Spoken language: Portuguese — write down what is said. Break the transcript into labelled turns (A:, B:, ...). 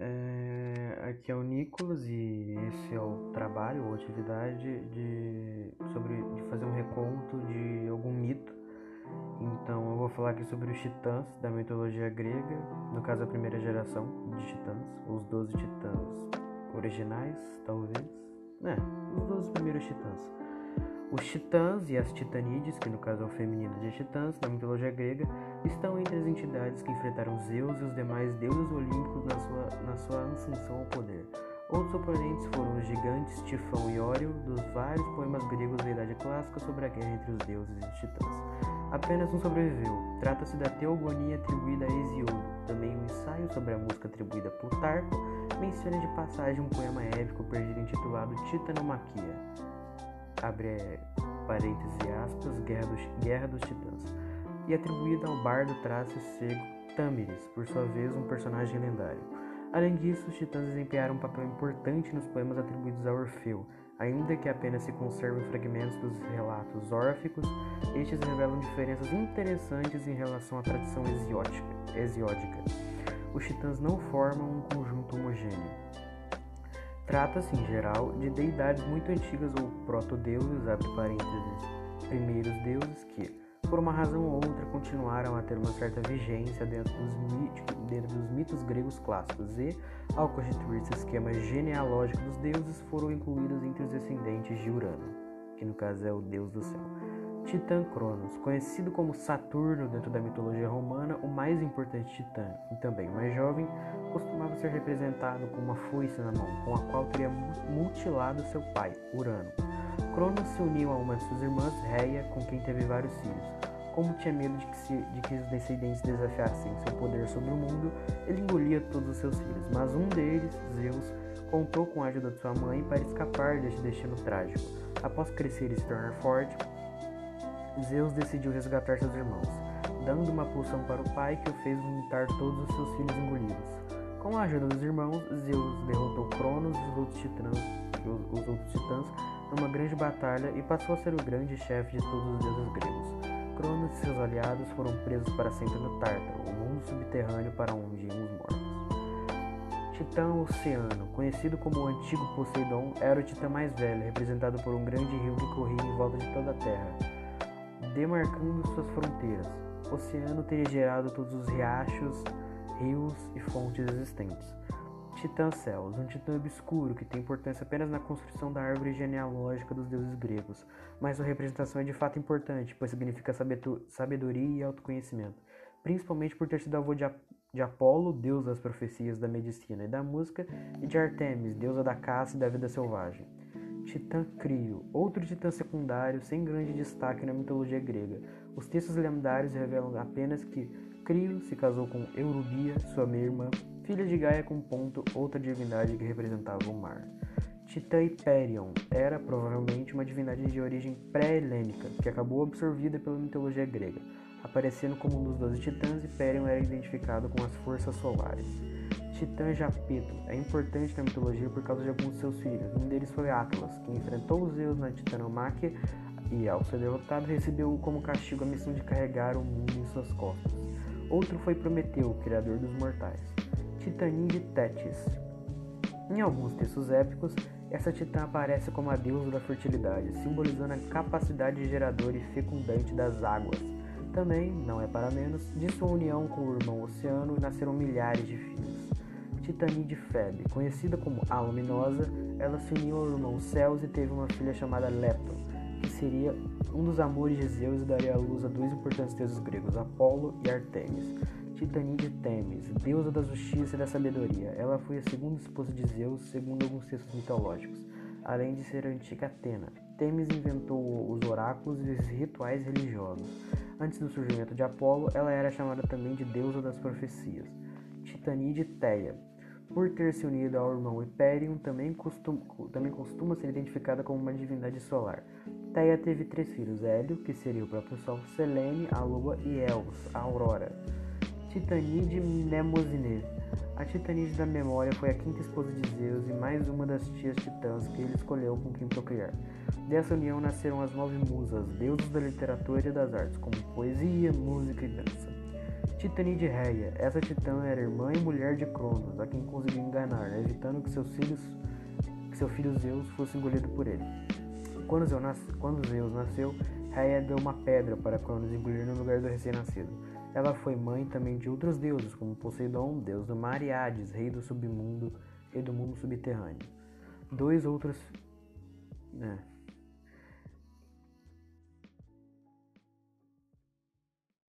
A: É, aqui é o Nicolas e esse é o trabalho ou atividade de, sobre, de fazer um reconto de algum mito. Então eu vou falar aqui sobre os titãs da mitologia grega, no caso a primeira geração de titãs, os 12 titãs originais, talvez. É, os 12 primeiros titãs. Os titãs e as titanídees, que no caso é o feminino de titãs, na mitologia grega, estão entre as entidades que enfrentaram Zeus e os demais deuses olímpicos na sua ascensão ao poder. Outros oponentes foram os gigantes Tifão e Ório, dos vários poemas gregos da Idade Clássica sobre a guerra entre os deuses e os titãs. Apenas um sobreviveu. Trata-se da Teogonia atribuída a Hesíodo. Também um ensaio sobre a música atribuída a Plutarco menciona de passagem um poema épico perdido intitulado Titanomaquia abre parênteses e aspas, Guerra dos, Guerra dos Titãs, e atribuída ao bardo traço cego Tâmeres, por sua vez um personagem lendário. Além disso, os titãs desempenharam um papel importante nos poemas atribuídos a Orfeu, ainda que apenas se conservem fragmentos dos relatos órficos, estes revelam diferenças interessantes em relação à tradição hesiódica. Os titãs não formam um conjunto homogêneo. Trata-se, em geral, de deidades muito antigas ou proto-deuses, primeiros deuses que, por uma razão ou outra, continuaram a ter uma certa vigência dentro dos, míticos, dentro dos mitos gregos clássicos e, ao constituir-se o esquema genealógico dos deuses, foram incluídos entre os descendentes de Urano, que no caso é o deus do céu. Titã Cronos, conhecido como Saturno dentro da mitologia romana, o mais importante titã e também o mais jovem, costumava ser representado com uma foice na mão, com a qual teria mutilado seu pai, Urano. Cronos se uniu a uma de suas irmãs, Reia, com quem teve vários filhos. Como tinha medo de que, se, de que os descendentes desafiassem seu poder sobre o mundo, ele engolia todos os seus filhos, mas um deles, Zeus, contou com a ajuda de sua mãe para escapar deste destino trágico. Após crescer e se tornar forte, Zeus decidiu resgatar seus irmãos, dando uma poção para o pai que o fez vomitar todos os seus filhos engolidos. Com a ajuda dos irmãos, Zeus derrotou Cronos e os outros titãs, os, os outros titãs numa grande batalha e passou a ser o grande chefe de todos os deuses gregos. Cronos e seus aliados foram presos para sempre no Tártaro, o mundo subterrâneo para onde iam os mortos. Titã Oceano, conhecido como o antigo Poseidon, era o titã mais velho, representado por um grande rio que corria em volta de toda a Terra demarcando suas fronteiras. O oceano teria gerado todos os riachos, rios e fontes existentes. Titã Céus, um titã obscuro que tem importância apenas na construção da árvore genealógica dos deuses gregos, mas sua representação é de fato importante, pois significa sabedoria e autoconhecimento, principalmente por ter sido avô de, de Apolo, deus das profecias, da medicina e da música, e de Artemis, deusa da caça e da vida selvagem. Titã Crio, outro titã secundário sem grande destaque na mitologia grega. Os textos lendários revelam apenas que Crio se casou com Eurubia, sua meia-irmã, filha de Gaia com Ponto, outra divindade que representava o mar. Titã Hyperion era provavelmente uma divindade de origem pré-helênica que acabou absorvida pela mitologia grega. Aparecendo como um dos doze titãs, Hyperion era identificado com as forças solares. Titã Japeto é importante na mitologia por causa de alguns de seus filhos. Um deles foi Atlas, que enfrentou os Zeus na Titanomáquia e, ao ser derrotado, recebeu como castigo a missão de carregar o mundo em suas costas. Outro foi Prometeu, criador dos mortais. Titânide Tétis. Em alguns textos épicos, essa titã aparece como a deusa da fertilidade, simbolizando a capacidade geradora e fecundante das águas. Também, não é para menos, de sua união com o irmão Oceano nasceram milhares de filhos. Titanide Febe. Conhecida como a Luminosa, ela se uniu ao irmão Ceus e teve uma filha chamada Leto, que seria um dos amores de Zeus e daria à luz a dois importantes deuses gregos, Apolo e Artemis. Titanide Temis, deusa da justiça e da sabedoria. Ela foi a segunda esposa de Zeus, segundo alguns textos mitológicos, além de ser a antiga Atena. Temis inventou os oráculos e os rituais religiosos. Antes do surgimento de Apolo, ela era chamada também de deusa das profecias. Titanide Teia, por ter se unido ao irmão Hyperion, também costuma, também costuma ser identificada como uma divindade solar. Theia teve três filhos: Hélio, que seria o próprio Sol, Selene, a Lua, e Eos, a Aurora. Titanide Mnemosyne. A Titanide da memória foi a quinta esposa de Zeus e mais uma das tias titãs que ele escolheu com quem procriar. Dessa união nasceram as nove musas, deuses da literatura e das artes, como poesia, música e dança. Titanide Reia. Essa titã era irmã e mulher de Cronos, a quem conseguiu enganar, evitando que seus filhos, que seu filho Zeus fosse engolido por ele. Quando Zeus, nas, quando Zeus nasceu, Reia deu uma pedra para Cronos engolir no lugar do recém-nascido. Ela foi mãe também de outros deuses, como Poseidon, deus do mar, e Hades, rei do submundo e do mundo subterrâneo. Dois outros. Né,